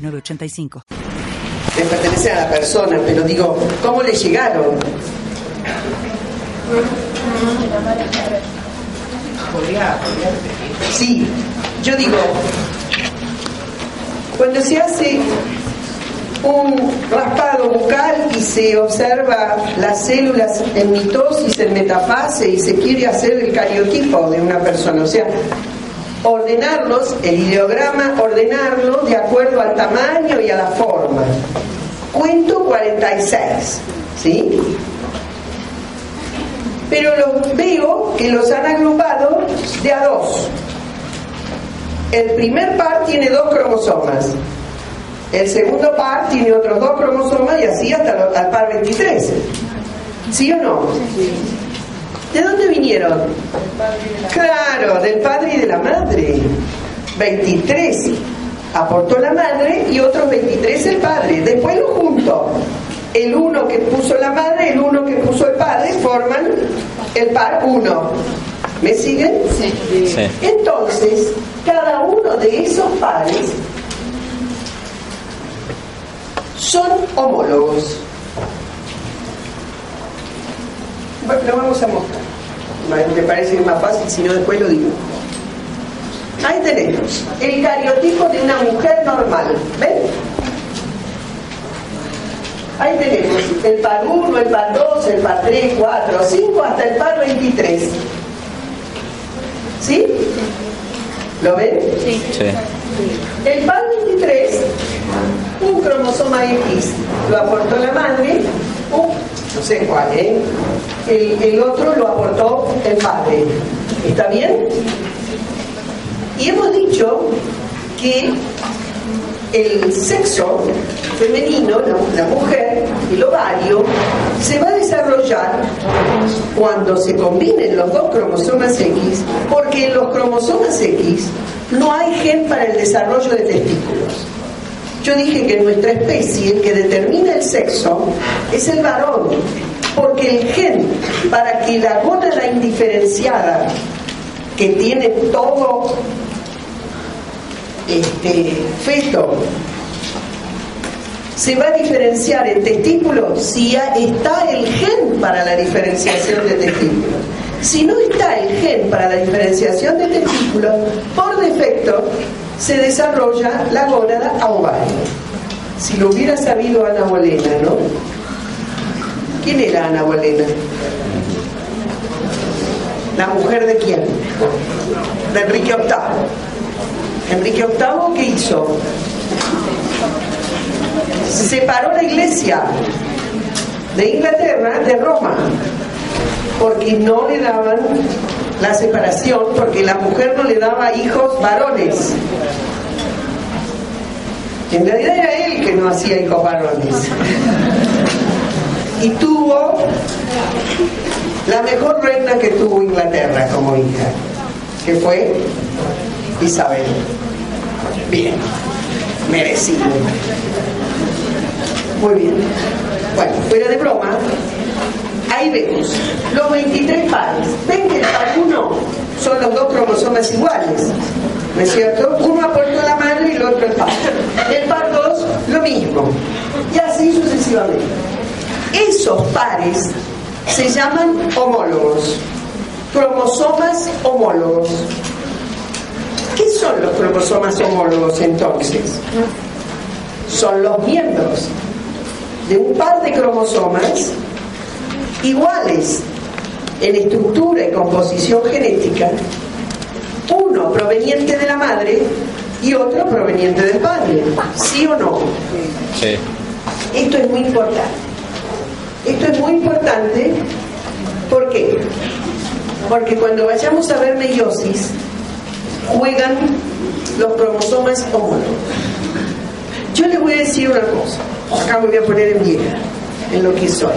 906985. Le pertenece a la persona, pero digo, ¿cómo le llegaron? Sí, yo digo, cuando se hace un raspado bucal y se observa las células en mitosis, en metafase y se quiere hacer el cariotipo de una persona, o sea, ordenarlos, el ideograma, ordenarlo de acuerdo al tamaño y a la forma. Cuento 46, ¿sí? Pero los veo que los han agrupado de a dos. El primer par tiene dos cromosomas. El segundo par tiene otros dos cromosomas y así hasta el par 23. ¿Sí o no? ¿De dónde vinieron? Claro, del padre y de la madre. 23 aportó la madre y otros 23 el padre. Después lo junto. El uno que puso la madre, el uno que puso el padre, forman el par 1. ¿Me siguen? Sí. Entonces, cada uno de esos pares son homólogos. Bueno, lo vamos a mostrar. Me parece más fácil, si no después lo digo. Ahí tenemos el cariotipo de una mujer normal. ¿Ven? Ahí tenemos el par 1, el par 2, el par 3, 4, 5, hasta el par 23. ¿Sí? ¿Lo ven? Sí. El par 23, un cromosoma X lo aportó la madre, no sé cuál, ¿eh? El, el otro lo aportó el padre. ¿Está bien? Y hemos dicho que el sexo femenino, la, mujer, el ovario, se va a desarrollar cuando se combinen los dos cromosomas X, porque en los cromosomas X no hay gen para el desarrollo de testículos. Yo dije que nuestra especie el que determina el sexo es el varón, porque el gen para que la gónada indiferenciada que tiene todo este feto se va a diferenciar en testículos si está el gen para la diferenciación de testículos. Si no está el gen para la diferenciación de testículos, por defecto se desarrolla la gónada ovario. Si lo hubiera sabido Ana Bolena, ¿no? ¿Quién era Ana Bolena? ¿La mujer de quién? De Enrique VIII. Enrique VIII, ¿qué hizo? Separó la iglesia de Inglaterra de Roma, porque no le daban la separación, porque la mujer no le daba hijos varones. En realidad era él que no hacía hijos varones. Y tuvo la mejor reina que tuvo Inglaterra como hija, que fue Isabel. Bien, merecido. Muy bien. Bueno, fuera de broma, ahí vemos los 23 pares. Ven que el par 1 son los dos cromosomas iguales. ¿No es cierto? Uno aportó la madre y el otro el padre. El par 2, lo mismo. Y así sucesivamente. Esos pares se llaman homólogos, cromosomas homólogos. ¿Qué son los cromosomas homólogos entonces? Son los miembros de un par de cromosomas iguales en estructura y composición genética, uno proveniente de la madre y otro proveniente del padre. ¿Sí o no? Sí. Esto es muy importante. Esto es muy importante, ¿por qué? Porque cuando vayamos a ver meiosis, juegan los cromosomas homólogos. Yo les voy a decir una cosa, acá me voy a poner en vieja, en lo que soy.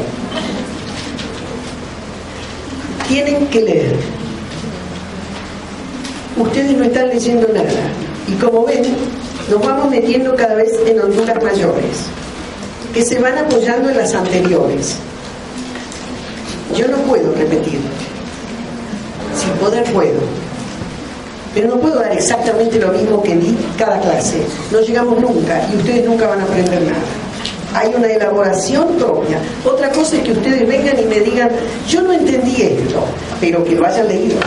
Tienen que leer. Ustedes no están leyendo nada. Y como ven, nos vamos metiendo cada vez en honduras mayores, que se van apoyando en las anteriores. Yo no puedo repetir. Sin poder puedo. Pero no puedo dar exactamente lo mismo que di cada clase. No llegamos nunca y ustedes nunca van a aprender nada. Hay una elaboración propia. Otra cosa es que ustedes vengan y me digan, yo no entendí esto, pero que lo hayan leído.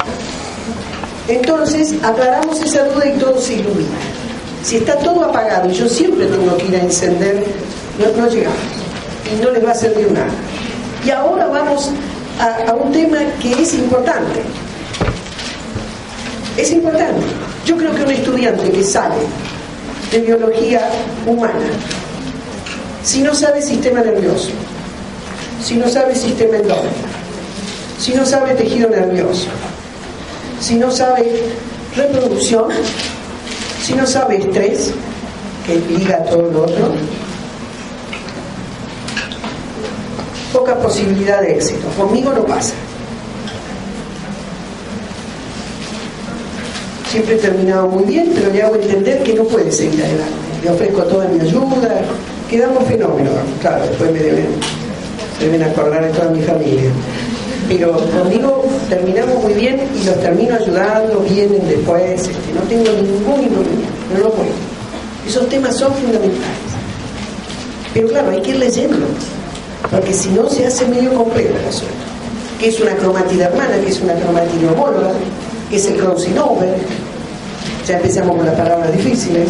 Entonces aclaramos esa duda y todo se ilumina. Si está todo apagado y yo siempre tengo que ir a encender, no, no llegamos. Y no les va a servir nada. Y ahora vamos a, a un tema que es importante. Es importante. Yo creo que un estudiante que sale de biología humana, si no sabe sistema nervioso, si no sabe sistema endógeno, si no sabe tejido nervioso, si no sabe reproducción, si no sabe estrés, que liga todo lo otro, poca posibilidad de éxito. Conmigo no pasa. Siempre he terminado muy bien, pero le hago entender que no puede seguir adelante. Le ofrezco toda mi ayuda, quedamos fenómenos. Claro, después me deben, deben acordar de toda mi familia. Pero conmigo terminamos muy bien y los termino ayudando, vienen después, este, no tengo ningún inconveniente, no lo puedo. Esos temas son fundamentales. Pero claro, hay que ir leyendo, porque si no se hace medio complejo el asunto. ¿Qué es una cromatida hermana? ¿Qué es una cromatida homóloga? ¿Qué es el crossing over? Ya empezamos con las palabras difíciles.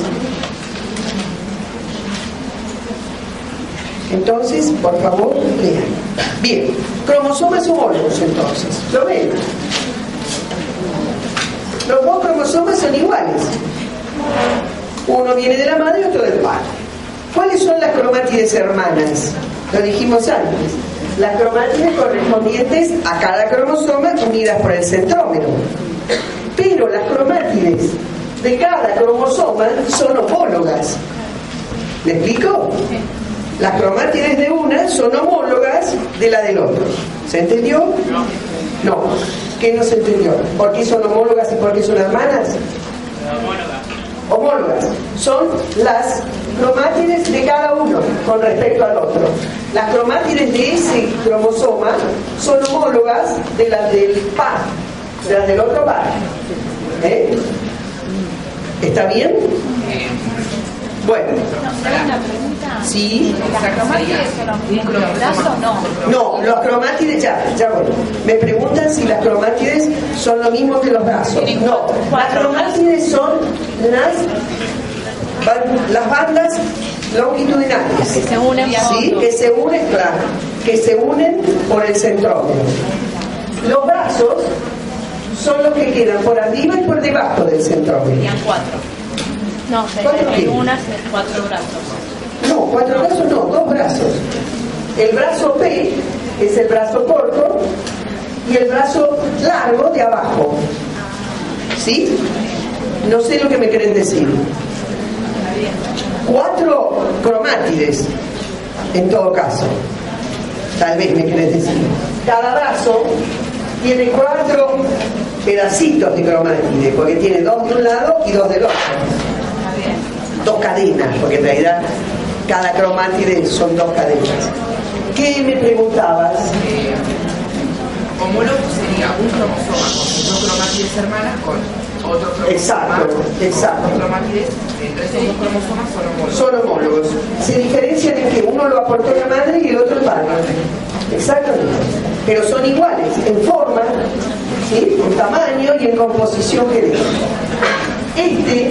Entonces, por favor, lean. Bien, cromosomas homólogos entonces. ¿Lo ven? Los dos cromosomas son iguales. Uno viene de la madre y otro del padre. ¿Cuáles son las cromátides hermanas? Lo dijimos antes. Las cromátides correspondientes a cada cromosoma unidas por el centrómero. Pero las cromátides de cada cromosoma son homólogas. ¿Me explico? Las cromátides de una son homólogas de la del otro. ¿Se entendió? No. ¿Qué no se entendió? ¿Por qué son homólogas y por qué son hermanas? Homólogas. Son las cromátides de cada uno con respecto al otro. Las cromátides de ese cromosoma son homólogas de las del par, de las del otro par. ¿Eh? ¿Está bien? Bueno. Sí. ¿Las cromátides son los brazos o no? No, los cromátides, ya, ya voy. Me preguntan si las cromátides son lo mismo que los brazos. No, las cromátides son las, las bandas longitudinales. Que se unen Sí, que se unen, claro, que se unen por el centrómero. Los brazos son los que quedan por arriba y por debajo del centrómero. Serían cuatro. No, serían unas cuatro brazos. No, cuatro brazos no, dos brazos. El brazo P es el brazo corto y el brazo largo de abajo. ¿Sí? No sé lo que me quieren decir. Cuatro cromátides, en todo caso. Tal vez me quieren decir. Cada brazo tiene cuatro pedacitos de cromátide, porque tiene dos de un lado y dos del otro dos cadenas, porque en realidad cada cromátide son dos cadenas. ¿Qué me preguntabas? Homólogo sería un cromosoma con dos cromátides hermanas con otro cromosoma. Exacto, exacto. dos cromátides entre esos dos cromosomas son homólogos. Son homólogos. Se diferencian en que uno lo aportó la madre y el otro el padre. Exactamente. Pero son iguales en forma, ¿sí? en tamaño y en composición genética. Este,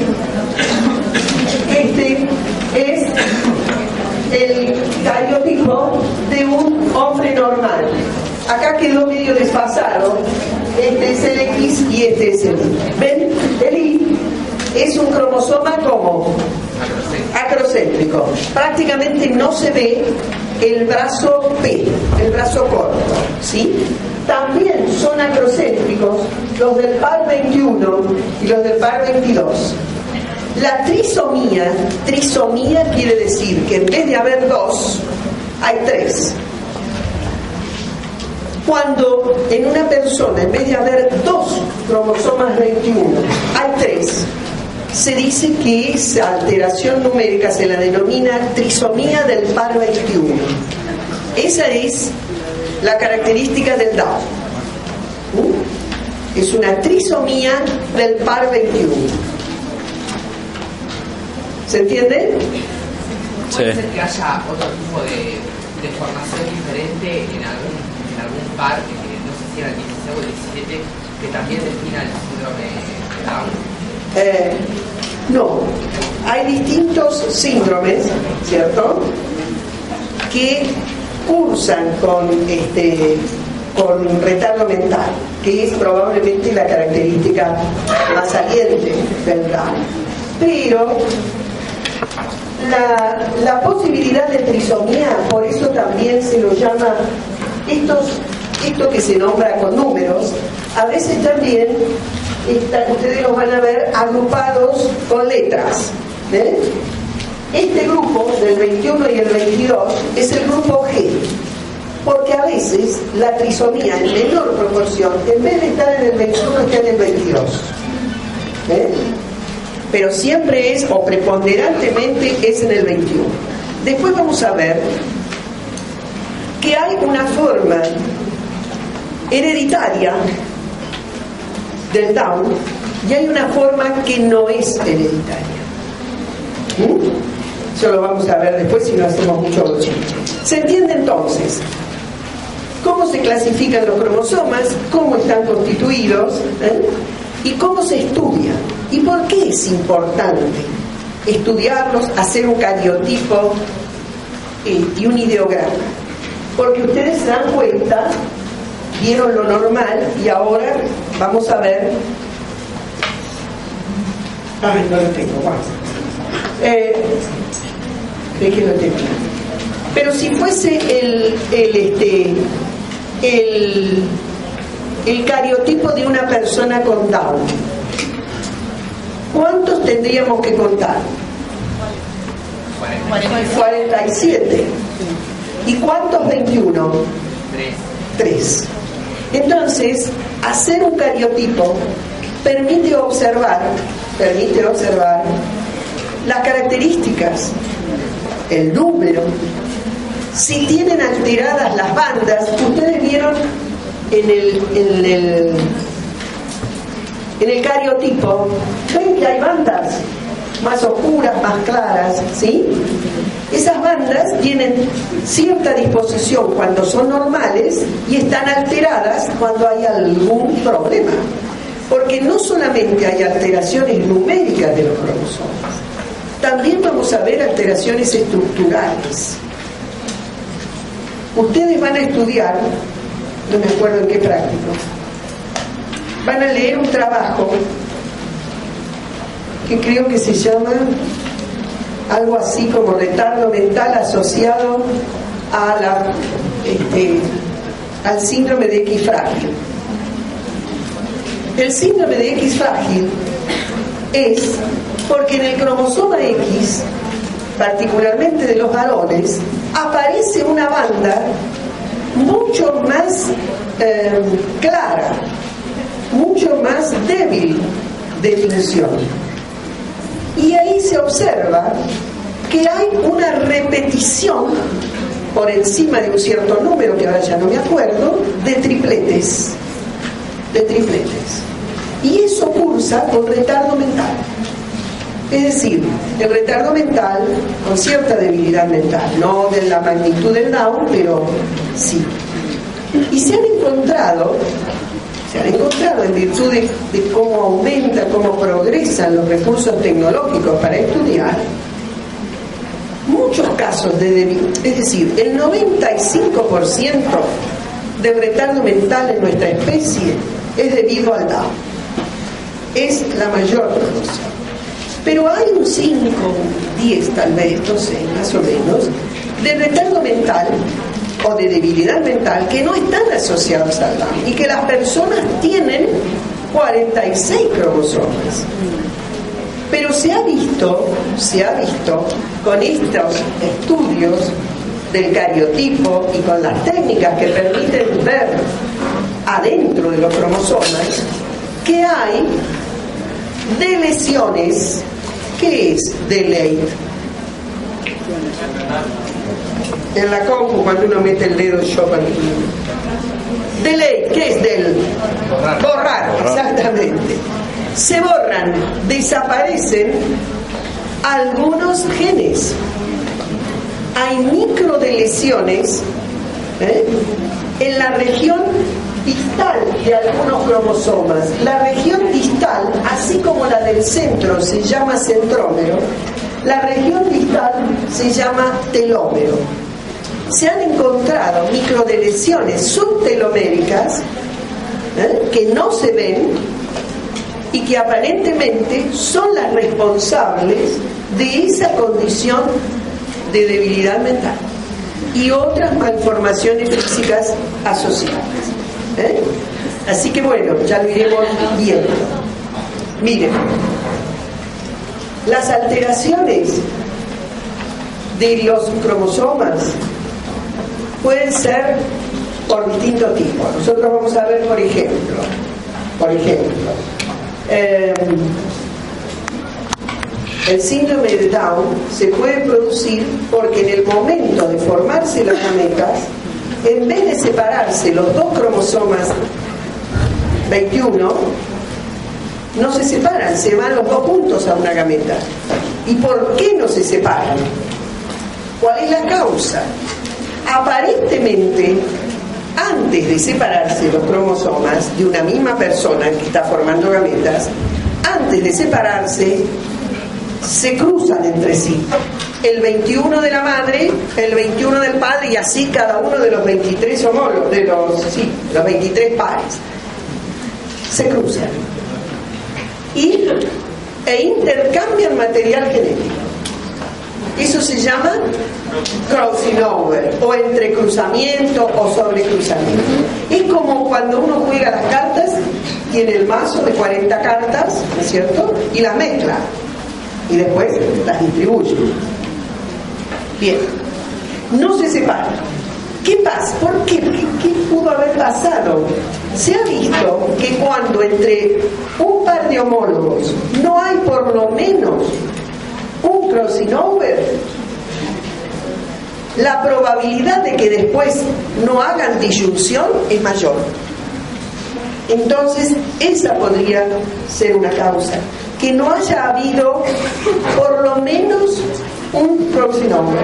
este es el cariotipo de un hombre normal. Acá quedó medio desfasado. Este es el X y este es el Y. ¿Ven? El Y es un cromosoma como acrocéntrico. Prácticamente no se ve el brazo P, el brazo corto, ¿sí? También son acrocéntricos los del par 21 y los del par 22. La trisomía, trisomía quiere decir que en vez de haber dos, hay tres. Cuando en una persona, en vez de haber dos cromosomas 21, hay tres, se dice que esa alteración numérica se la denomina trisomía del par 21. Esa es la característica del Down. ¿Mm? Es una trisomía del par 21. ¿Se entiende? ¿Puede ser que haya otro tipo de, de formación diferente en algún, en algún par, que no sé si era el 16 o el 17, que también defina el síndrome de Down? Eh, no, hay distintos síndromes, ¿cierto? Que cursan con este con retardo mental, que es probablemente la característica más saliente del Down. Pero la, posibilidad de trisomía, por eso también se lo llama estos, esto que se nombra con números, a veces también está- ustedes los van a ver agrupados con letras. Este grupo del 21 y el 22 es el grupo G, porque a veces la trisomía en menor proporción, en vez de estar en el 21, está en el 22. ¿eh? Pero siempre es, o preponderantemente, es en el 21. Después vamos a ver que hay una forma hereditaria del Down y hay una forma que no es hereditaria. ¿Mm? Eso lo vamos a ver después si no hacemos mucho bochito. ¿Se entiende entonces? ¿Cómo se clasifican los cromosomas? ¿Cómo están constituidos? ¿eh? ¿Y cómo se estudia? ¿Y por qué es importante estudiarlos, hacer un cariotipo eh, y un ideograma? Porque ustedes se dan cuenta, vieron lo normal y ahora vamos a ver. Ay, no lo tengo, vamos. Eh, ¿De qué lo tengo? Pero si fuese el, el, este, el, el cariotipo de una persona con Down, ¿cuántos tendríamos que contar? 47. ¿Y cuántos 21? 3. 3. Entonces, hacer un cariotipo permite observar, permite observar las características, el número, si tienen alteradas las bandas, ustedes vieron en el, en el, en el cariotipo, ven que hay bandas más oscuras, más claras, ¿sí? Esas bandas tienen cierta disposición cuando son normales y están alteradas cuando hay algún problema. Porque no solamente hay alteraciones numéricas de los cromosomas, también vamos a ver alteraciones estructurales. Ustedes van a estudiar, no me acuerdo en qué práctico, van a leer un trabajo que creo que se llama algo así como retardo mental asociado a la, este, al síndrome de X frágil. El síndrome de X frágil es porque en el cromosoma X, particularmente de los varones, aparece una banda mucho más eh, clara, mucho más débil de función. Y ahí se observa que hay una repetición por encima de un cierto número, que ahora ya no me acuerdo, de tripletes. De tripletes. Y eso cursa con retardo mental. Es decir, el retardo mental con cierta debilidad mental, no de la magnitud del Down, pero sí. Y se han encontrado, se han encontrado en virtud de, cómo aumenta, cómo progresan los recursos tecnológicos para estudiar, muchos casos de debilidad, es decir, el 95% del retardo mental en nuestra especie es debido al Down. Es la mayor proporción. Pero hay un 5, 10 tal vez, no sé, más o menos, de retardo mental o de debilidad mental que no están asociados al Down y que las personas tienen 46 cromosomas. Pero se ha visto, se ha visto con estos estudios del cariotipo y con las técnicas que permiten ver adentro de los cromosomas que hay de lesiones. ¿Qué es delay? En la compu cuando uno mete el dedo yo Delay, ¿qué es del? Borrar, exactamente. Se borran, desaparecen algunos genes. Hay microdeleciones ¿eh? en la región distal de algunos cromosomas. La región distal, así como la del centro se llama centrómero, la región distal se llama telómero. Se han encontrado microdeleciones subteloméricas ¿eh? que no se ven y que aparentemente son las responsables de esa condición de debilidad mental y otras malformaciones físicas asociadas. ¿Eh? Así que bueno, ya lo iremos viendo. Miren, las alteraciones de los cromosomas pueden ser por distintos tipos. Nosotros vamos a ver, por ejemplo, por ejemplo, em, el síndrome de Down se puede producir porque en el momento de formarse las gametas en vez de separarse los dos cromosomas 21, no se separan, se van los dos juntos a una gameta. ¿Y por qué no se separan? ¿Cuál es la causa? Aparentemente, antes de separarse los cromosomas de una misma persona que está formando gametas, antes de separarse, se cruzan entre sí el 21 de la madre, el 21 del padre y así cada uno de los 23 homólogos, de los, sí, los 23 pares. Se cruzan y, e intercambian material genético. Eso se llama crossing over o entrecruzamiento o sobrecruzamiento. Es como cuando uno juega las cartas, tiene el mazo de 40 cartas, ¿no es cierto? Y las mezcla y después las distribuye. Bien, no se separan. ¿Qué pasa? ¿Por qué? qué? pudo haber pasado? Se ha visto que cuando entre un par de homólogos no hay por lo menos un crossing over, la probabilidad de que después no hagan disyunción es mayor. Entonces, esa podría ser una causa. Que no haya habido por lo menos un proxinoma.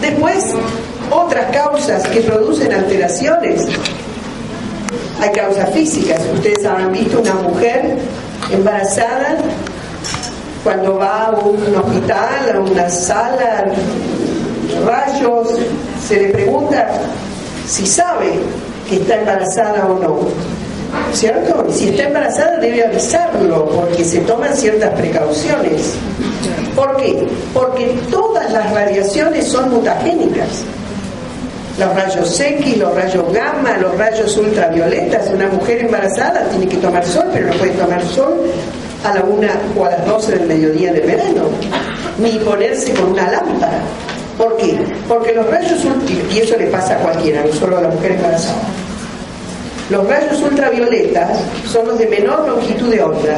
Después, otras causas que producen alteraciones. Hay causas físicas. Ustedes habrán visto una mujer embarazada cuando va a un hospital, a una sala, rayos, se le pregunta si sabe que está embarazada o no. ¿Cierto? Y si está embarazada debe avisarlo porque se toman ciertas precauciones. ¿Por qué? Porque todas las radiaciones son mutagénicas. Los rayos X, los rayos gamma, los rayos ultravioletas. Una mujer embarazada tiene que tomar sol, pero no puede tomar sol a la una o a las 12 del mediodía del verano, ni ponerse con una lámpara. ¿Por qué? Porque los rayos y eso le pasa a cualquiera, no solo a la mujer embarazada. Los rayos ultravioletas son los de menor longitud de onda,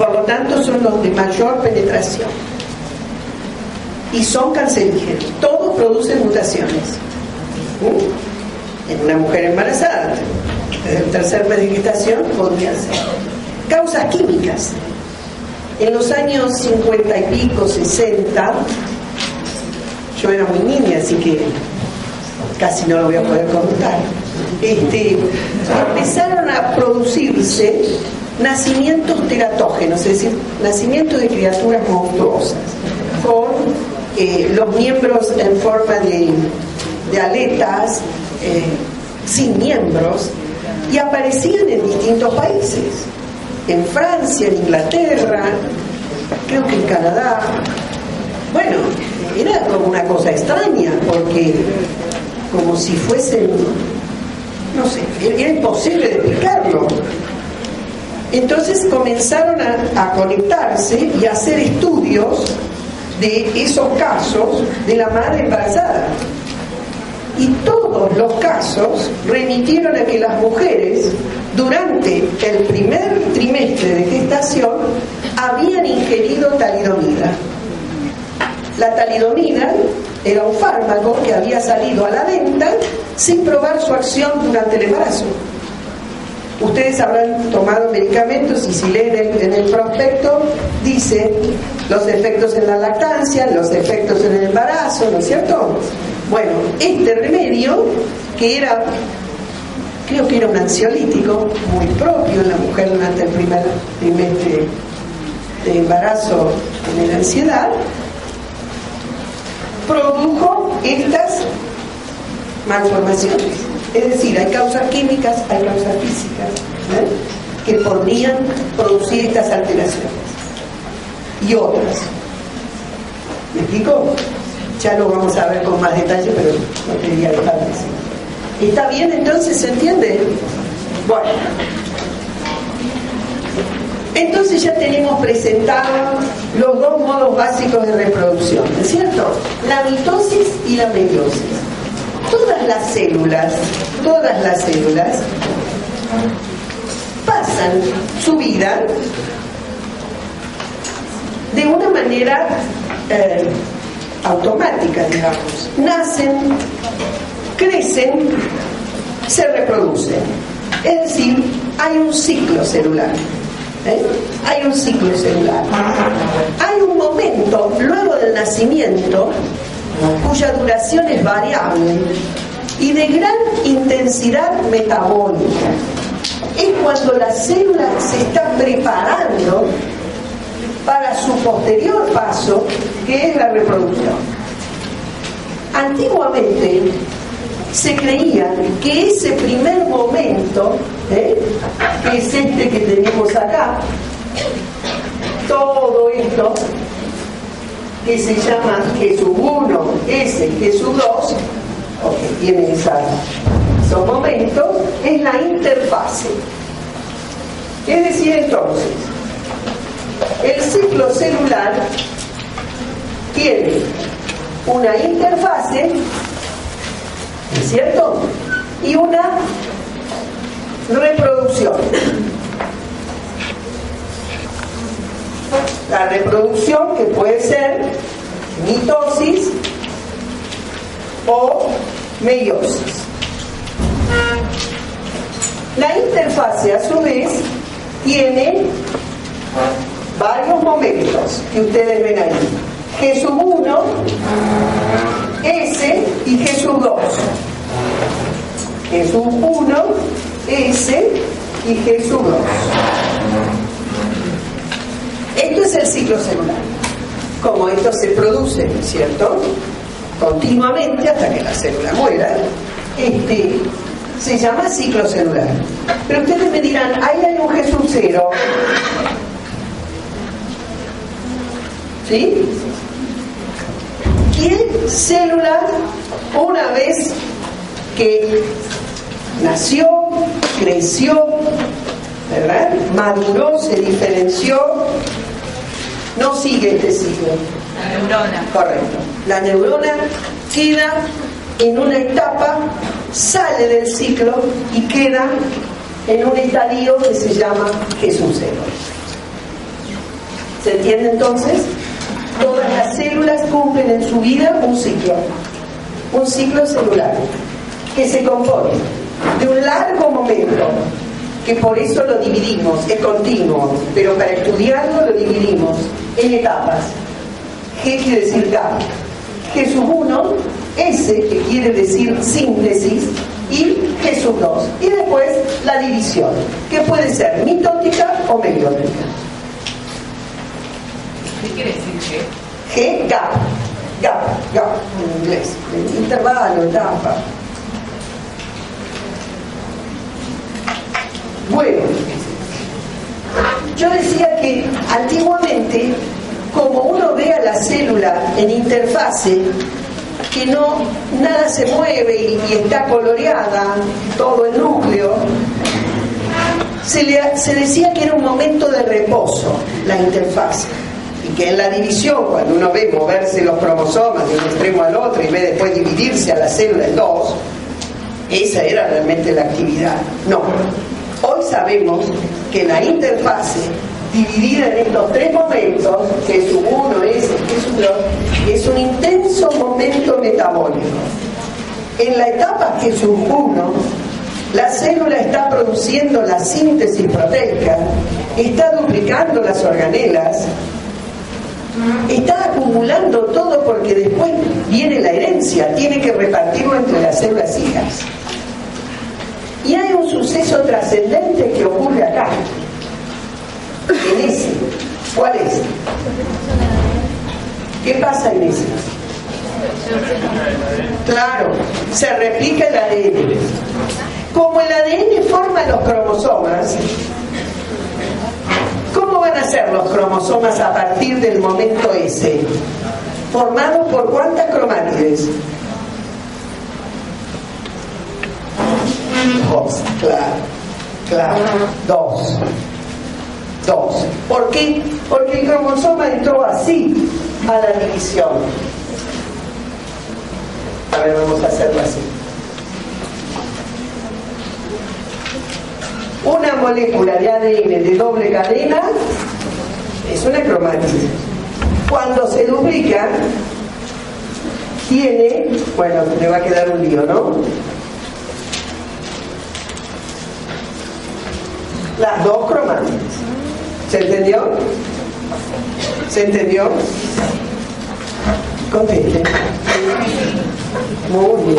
por lo tanto son los de mayor penetración y son cancerígenos. Todos producen mutaciones. ¿Mm? En una mujer embarazada, desde el tercer mes podría ser. Causas químicas. En los años 50 y pico, 60, yo era muy niña, así que casi no lo voy a poder contar. Este, empezaron a producirse nacimientos teratógenos, es decir, nacimientos de criaturas monstruosas, con eh, los miembros en forma de, aletas, eh, sin miembros, y aparecían en distintos países, en Francia, en Inglaterra, creo que en Canadá. Bueno, era como una cosa extraña, porque como si fuesen, no sé, era imposible de explicarlo. Entonces comenzaron a, conectarse y a hacer estudios de esos casos de la madre embarazada. Y todos los casos remitieron a que las mujeres durante el primer trimestre de gestación habían ingerido talidomida. La talidomida era un fármaco que había salido a la venta sin probar su acción durante el embarazo. Ustedes habrán tomado medicamentos y si leen en el prospecto dice los efectos en la lactancia, los efectos en el embarazo, ¿no es cierto? Bueno, este remedio, que era, creo que era un ansiolítico muy propio en la mujer durante el primer trimestre de embarazo en la ansiedad, produjo estas malformaciones. Es decir, hay causas químicas, hay causas físicas que podrían producir estas alteraciones. Y otras. ¿Me explico? Ya lo vamos a ver con más detalle, pero no quería dejar de. ¿Está bien entonces? ¿Se entiende? Bueno. Entonces ya tenemos presentado los dos modos básicos de reproducción, ¿no es cierto? La mitosis y la meiosis todas las células, todas las células pasan su vida de una manera eh, automática, digamos. Nacen, crecen, se reproducen. Es decir, hay un ciclo celular. ¿eh? Hay un ciclo celular. Hay un momento, luego del nacimiento, cuya duración es variable y de gran intensidad metabólica. Es cuando la célula se está preparando para su posterior paso, que es la reproducción. Antiguamente se creía que ese primer momento, ¿eh? que es este que tenemos acá, todo esto, que se llama Jesús 1, S, Jesús 2, o que tiene esos momentos, es la interfase. Es decir, entonces, el ciclo celular tiene una interfase, ¿es cierto? Y una reproducción. La reproducción que puede ser mitosis o meiosis. La interfase a su vez tiene varios momentos que ustedes ven ahí. Jesús 1, S y Jesús 2. Jesús 1, S y Jesús 2. Esto es el ciclo celular. Como esto se produce, ¿cierto? Continuamente hasta que la célula muera, este, se llama ciclo celular. Pero ustedes me dirán, ahí hay un Jesús cero. ¿Sí? ¿Qué célula, una vez que nació, creció, ¿verdad? Maduró, se diferenció, no sigue este ciclo. La neurona. Correcto. La neurona queda en una etapa, sale del ciclo y queda en un estadio que se llama Jesús. ¿Se entiende entonces? Todas las células cumplen en su vida un ciclo, un ciclo celular, que se compone de un largo momento que por eso lo dividimos, es continuo, pero para estudiarlo lo dividimos en etapas. G quiere decir gap, Jesús 1, S que quiere decir síntesis y Jesús 2. Y después la división, que puede ser mitótica o meiótica. ¿Qué quiere decir G? G, gap, gap, gap en inglés, intervalo, etapa. Bueno, yo decía que antiguamente, como uno ve a la célula en interfase, que no nada se mueve y, está coloreada, todo el núcleo, se, se decía que era un momento de reposo, la interfase. Y que en la división, cuando uno ve moverse los cromosomas de un extremo al otro y ve después dividirse a la célula en dos, esa era realmente la actividad. No. Hoy sabemos que la interfase dividida en estos tres momentos, que un uno, es, es un dos, es un intenso momento metabólico. En la etapa Jesús 1, la célula está produciendo la síntesis proteica, está duplicando las organelas, está acumulando todo porque después viene la herencia, tiene que repartirlo entre las células hijas. Y hay un suceso trascendente que ocurre acá, en ese. ¿Cuál es? ¿Qué pasa en ese? Claro, se replica el ADN. Como el ADN forma los cromosomas, ¿cómo van a ser los cromosomas a partir del momento ese? ¿Formados por cuántas cromátides? Dos, claro, claro, dos. Dos. ¿Por qué? Porque el cromosoma entró así a la división. A ver, vamos a hacerlo así. Una molécula de ADN de doble cadena es una cromática. Cuando se duplica, tiene, bueno, me va a quedar un lío, ¿no? Las dos cromáticas. ¿Se entendió? ¿Se entendió? Conteste. Muy bien.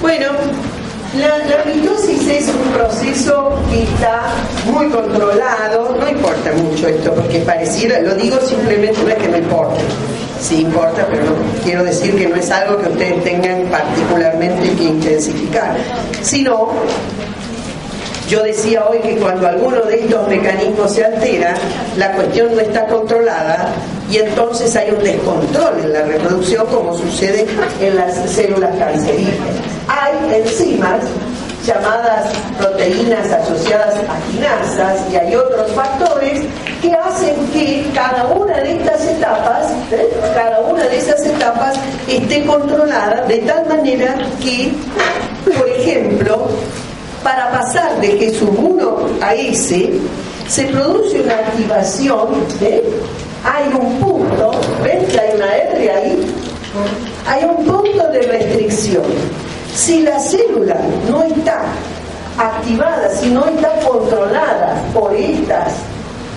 Bueno, la, mitosis es un proceso que está muy controlado, no importa mucho esto, porque pareciera, lo digo simplemente no es que no importe, sí importa, pero no quiero decir que no es algo que ustedes tengan particularmente que intensificar, sino yo decía hoy que cuando alguno de estos mecanismos se altera, la cuestión no está controlada y entonces hay un descontrol en la reproducción como sucede en las células cancerígenas. Hay enzimas llamadas proteínas asociadas a quinasas y hay otros factores que hacen que cada una de estas cada una de esas etapas esté controlada de tal manera que, por ejemplo, para pasar de Jesús 1 a ese, se produce una activación, ¿eh? hay un punto, ¿ven que hay una R ahí? Hay un punto de restricción. Si la célula no está activada, si no está controlada por estas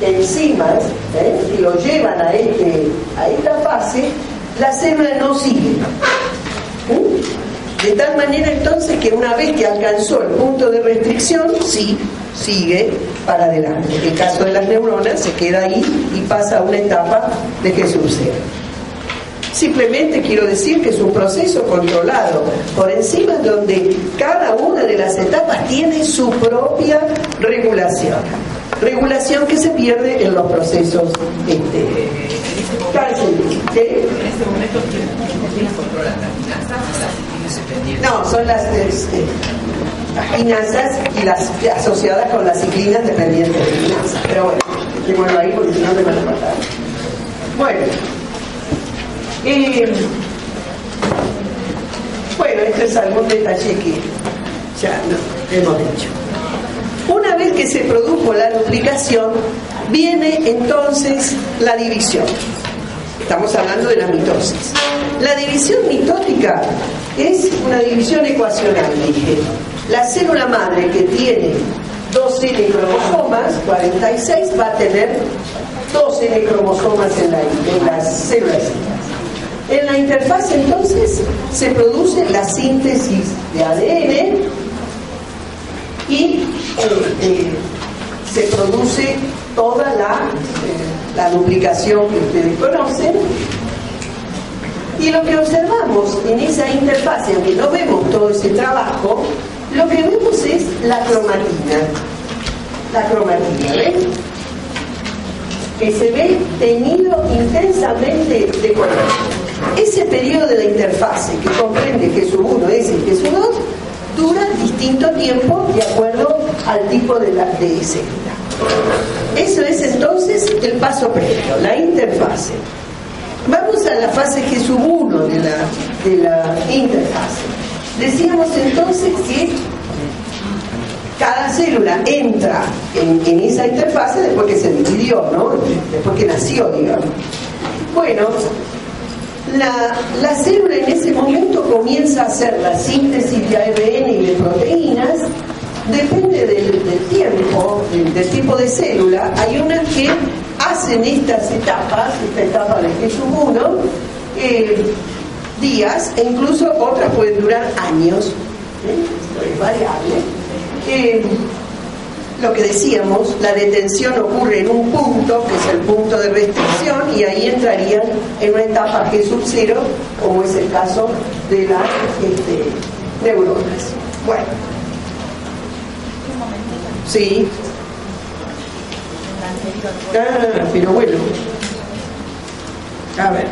enzimas ¿eh? que lo llevan a, este, a esta fase, la célula no sigue. ¿Eh? De tal manera entonces que una vez que alcanzó el punto de restricción, sí, sigue para adelante. El caso de las neuronas se queda ahí y pasa a una etapa de que sucede. Simplemente quiero decir que es un proceso controlado por encima donde cada una de las etapas tiene su propia regulación. Regulación que se pierde en los procesos este, En este momento, ¿quién controla no, son las, este, quinasas y las asociadas con las ciclinas dependientes de quinasas. Pero bueno, dejémoslo ahí porque si no me van a matar. Bueno. Eh, bueno, esto es algún detalle que ya no, hemos dicho. Se produjo la duplicación, viene entonces la división. Estamos hablando de la mitosis. La división mitótica es una división ecuacional, dije. La célula madre que tiene 12 cromosomas, 46, va a tener 12 cromosomas en, la, en las células En la interfaz entonces se produce la síntesis de ADN y eh, se produce toda la, eh, la duplicación que ustedes conocen. Y lo que observamos en esa interfaz, aunque no vemos todo ese trabajo, lo que vemos es la cromatina. La cromatina, ¿ven? Que se ve teñido intensamente de color. Ese periodo de la interfase, que comprende que su 1 es y que su 2, dura distinto tiempo de acuerdo al tipo de, la, célula. Eso es entonces el paso previo, la interfase. Vamos a la fase Jesús 1 de la, de la interfase. Decíamos entonces que cada célula entra en, esa interfase después que se dividió, ¿no? Después que nació, digamos. Bueno, la, la, célula en ese momento comienza a hacer la síntesis de ARN y de proteínas, depende del, tiempo, del, tipo de célula. Hay unas que hacen estas etapas, esta etapa de Jesús 1, eh, días, e incluso otras pueden durar años. ¿eh? es variable lo que decíamos, la detención ocurre en un punto, que es el punto de restricción, y ahí entrarían en una etapa G sub cero, como es el caso de las este, neuronas. Bueno. Sí. Ah, pero bueno. A ver.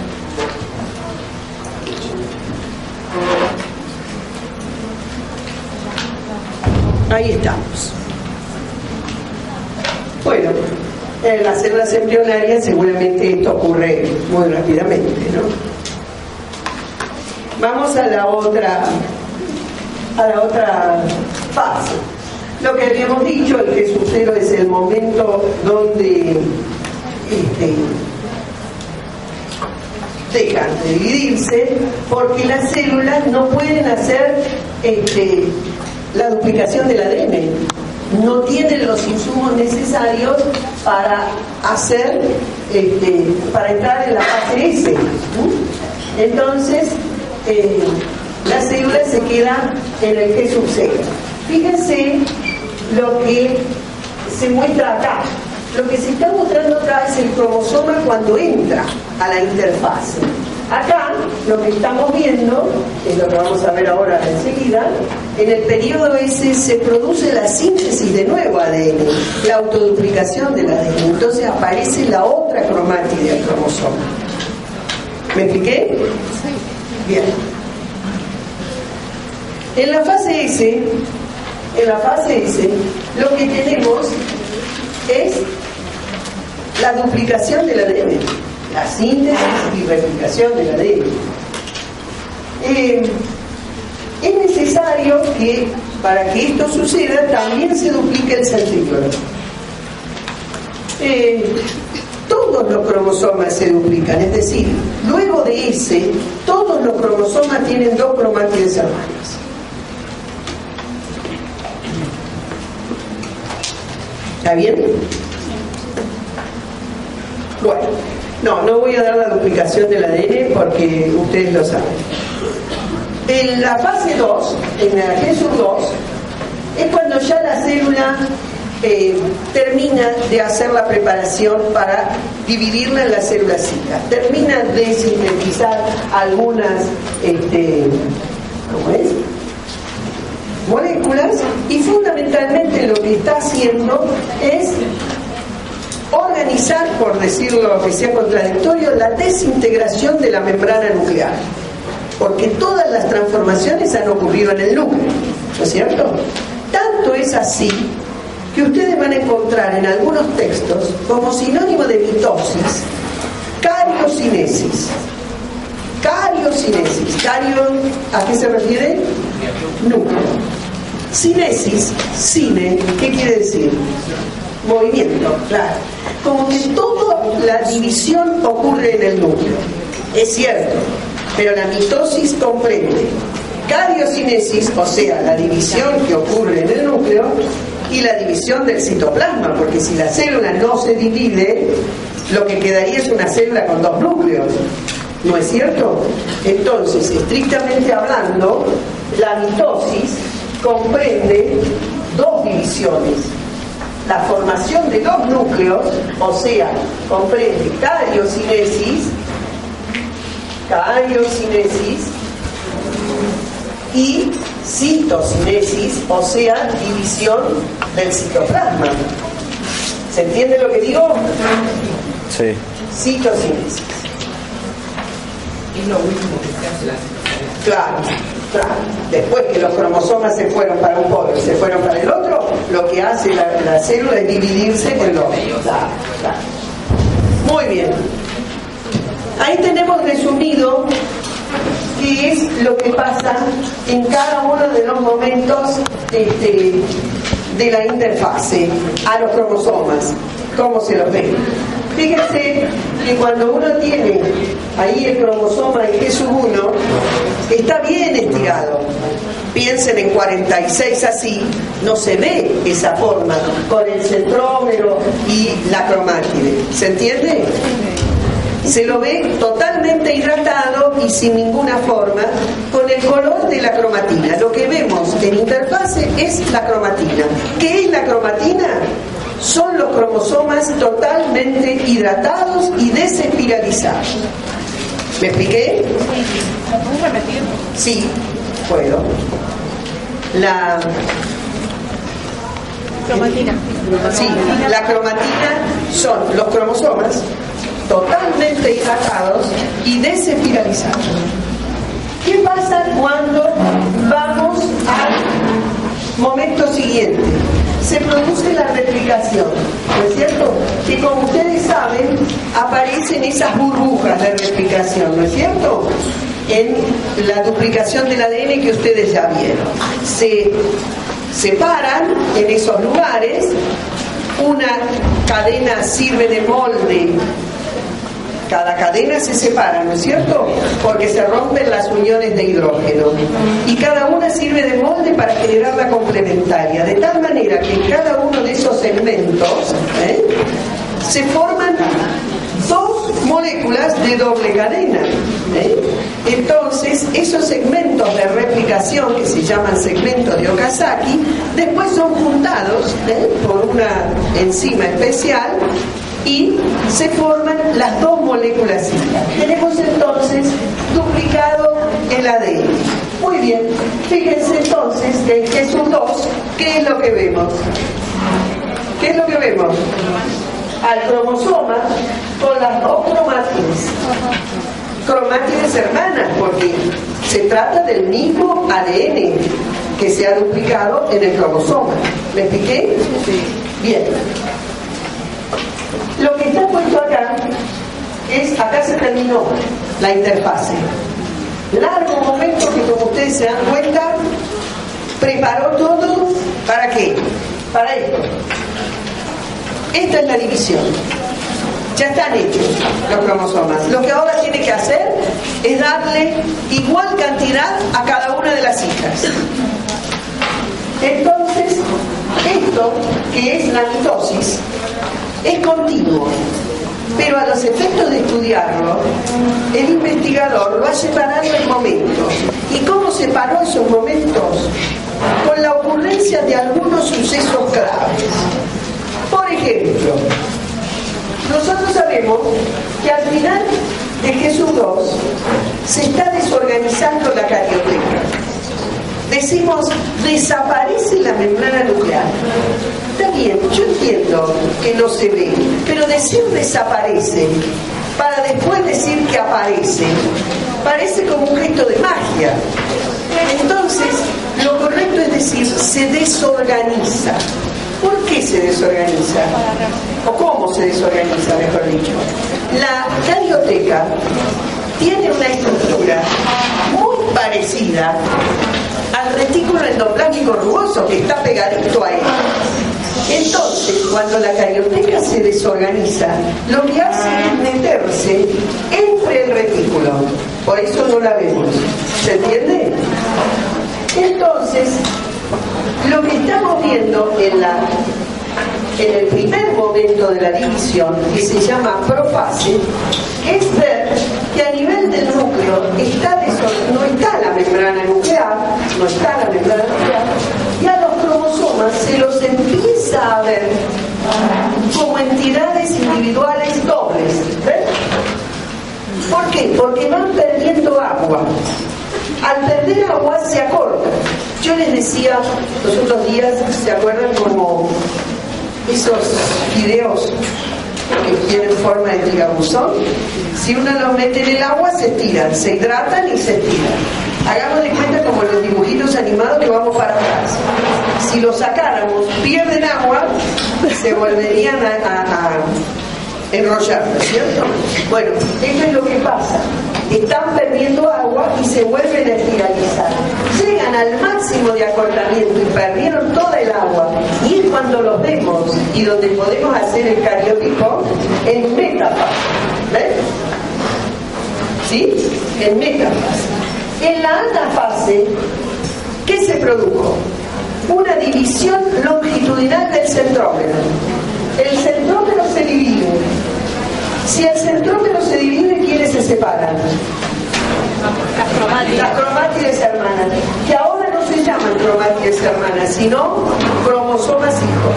Ahí estamos. Bueno, en las células embrionarias seguramente esto ocurre muy rápidamente, ¿no? Vamos a la otra, a la otra fase. Lo que habíamos dicho, el que sucede es el momento donde este, dejan de dividirse porque las células no pueden hacer este, la duplicación del ADN. No tienen los insumos necesarios para hacer, este, para entrar en la fase S. Entonces, eh, la célula se queda en el G sub Fíjense lo que se muestra acá. Lo que se está mostrando acá es el cromosoma cuando entra a la interfase. Acá lo que estamos viendo, es lo que vamos a ver ahora enseguida, en el periodo S se produce la síntesis de nuevo ADN, la autoduplicación del ADN. Entonces aparece la otra cromátide del cromosoma. ¿Me expliqué? Bien. En la fase S, en la fase S, lo que tenemos es la duplicación del ADN la síntesis y replicación del ADN. Eh, es necesario que para que esto suceda también se duplique el centríolo. Eh, todos los cromosomas se duplican, es decir, luego de ese, todos los cromosomas tienen dos cromátides hermanas. ¿Está bien? Bueno, no, no voy a dar la duplicación del ADN porque ustedes lo saben. En la fase 2, en la GESUR 2, es cuando ya la célula eh, termina de hacer la preparación para dividirla en las células cita. Termina de sintetizar algunas, este, ¿cómo es? moléculas y fundamentalmente lo que está haciendo es organizar, por decirlo que sea contradictorio, la desintegración de la membrana nuclear. Porque todas las transformaciones han ocurrido en el núcleo, ¿no es cierto? Tanto es así que ustedes van a encontrar en algunos textos como sinónimo de mitosis, cariocinesis. Cariocinesis. Cario, ¿a qué se refiere? Núcleo. Cinesis, cine, ¿qué quiere decir? movimiento, claro. Como que toda la división ocurre en el núcleo. Es cierto, pero la mitosis comprende cariocinesis, o sea, la división que ocurre en el núcleo, y la división del citoplasma, porque si la célula no se divide, lo que quedaría es una célula con dos núcleos. ¿No es cierto? Entonces, estrictamente hablando, la mitosis comprende dos divisiones la formación de dos núcleos, o sea, comprende cariocinesis, cariocinesis y citocinesis, o sea, división del citoplasma. ¿Se entiende lo que digo? Sí. Citocinesis. Es lo último que se hace la Claro. Después que los cromosomas se fueron para un polo y se fueron para el otro, lo que hace la, célula es dividirse en dos. Muy bien. Ahí tenemos resumido qué es lo que pasa en cada uno de los momentos este, de la interfase a los cromosomas, cómo se los ve. Fíjense que cuando uno tiene ahí el cromosoma en G1, está bien estirado. Piensen en 46 así, no se ve esa forma con el centrómero y la cromátide. ¿Se entiende? se lo ve totalmente hidratado y sin ninguna forma con el color de la cromatina. Lo que vemos en interfase es la cromatina. ¿Qué es la cromatina? Son los cromosomas totalmente hidratados y desespiralizados. ¿Me expliqué? puedes repetir? Sí, puedo. La cromatina. Sí, la cromatina son los cromosomas totalmente hidratados y desespiralizados. ¿Qué pasa cuando vamos al momento siguiente? Se produce la replicación, ¿no es cierto? Que como ustedes saben, aparecen esas burbujas de replicación, ¿no es cierto? En la duplicación del ADN que ustedes ya vieron. Se separan en esos lugares, una cadena sirve de molde cada cadena se separa, ¿no es cierto? Porque se rompen las uniones de hidrógeno. Y cada una sirve de molde para generar la complementaria, de tal manera que en cada uno de esos segmentos ¿eh? se forman dos moléculas de doble cadena. ¿eh? Entonces, esos segmentos de replicación, que se llaman segmentos de Okazaki, después son juntados ¿eh? por una enzima especial y se forman las dos moléculas Tenemos entonces duplicado el ADN. Muy bien, fíjense entonces que en Jesús 2, ¿qué es lo que vemos? ¿Qué es lo que vemos? Al cromosoma con las dos cromátides. Cromátides hermanas, porque se trata del mismo ADN que se ha duplicado en el cromosoma. ¿Me expliqué? Sí. Bien. Lo que está puesto acá es, acá se terminó la interfase. Largo momento que como ustedes se dan cuenta, preparó todo, ¿para qué? Para esto. Esta es la división. Ya están hechos los cromosomas. Lo que ahora tiene que hacer es darle igual cantidad a cada una de las hijas. Entonces, esto, que es la mitosis, es continuo, pero a los efectos de estudiarlo, el investigador lo ha separado en momentos. ¿Y cómo separó esos momentos? Con la ocurrencia de algunos sucesos graves. Por ejemplo, nosotros sabemos que al final de Jesús 2 se está desorganizando la carioteca decimos desaparece la membrana nuclear. Está bien, yo entiendo que no se ve, pero decir desaparece para después decir que aparece parece como un gesto de magia. Entonces, lo correcto es decir se desorganiza. ¿Por qué se desorganiza? ¿O cómo se desorganiza, mejor dicho? La carioteca tiene una estructura muy parecida retículo endoplástico rugoso que está pegadito a él. Entonces, cuando la carioteca se desorganiza, lo que hace es meterse entre el retículo. Por eso no la vemos. ¿Se entiende? Entonces, lo que estamos viendo en, la, en el primer momento de la división, que se llama profase, es ver que a nivel del núcleo está no está membrana nuclear, no está la membrana nuclear, y a los cromosomas se los empieza a ver como entidades individuales dobles. ¿Por qué? Porque van perdiendo agua. Al perder agua se acorta. Yo les decía los otros días, ¿se acuerdan como esos videos que tienen forma de tirabuzón, si uno los mete en el agua se estiran, se hidratan y se estiran. Hagamos de cuenta como los dibujitos animados que vamos para atrás. Si los sacáramos, pierden agua, se volverían a, enrollar, ¿no es cierto? Bueno, esto es lo que pasa. Están perdiendo agua y se vuelven a espiralizar. Llegan al máximo de acortamiento y perdieron toda el agua. Y es cuando los vemos y donde podemos hacer el cariótipo en metafase. ¿Ves? ¿Sí? En metafase. En la anafase, ¿qué se produjo? Una división longitudinal del centrómero. El centrómero se divide. Si el centrómero se divide, ¿quiénes se separan? Las cromátides hermanas, que ahora no se llaman cromátides hermanas, sino cromosomas hijos.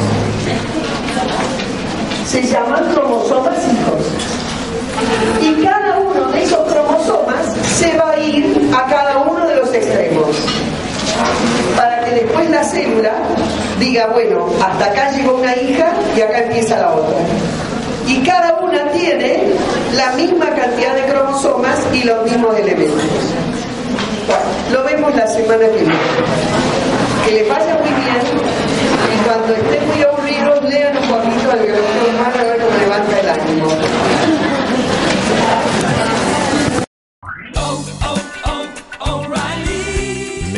Se llaman cromosomas hijos. Y cada uno de esos cromosomas se va a ir a cada uno de los extremos. Para que después la célula diga, bueno, hasta acá llegó una hija y acá empieza la otra. Y cada una tiene la misma cantidad de cromosomas y los mismos elementos. lo vemos la semana que viene. Que le vaya muy bien y cuando estén muy aburridos lean un poquito el doctor humano a ver cómo levanta el ánimo.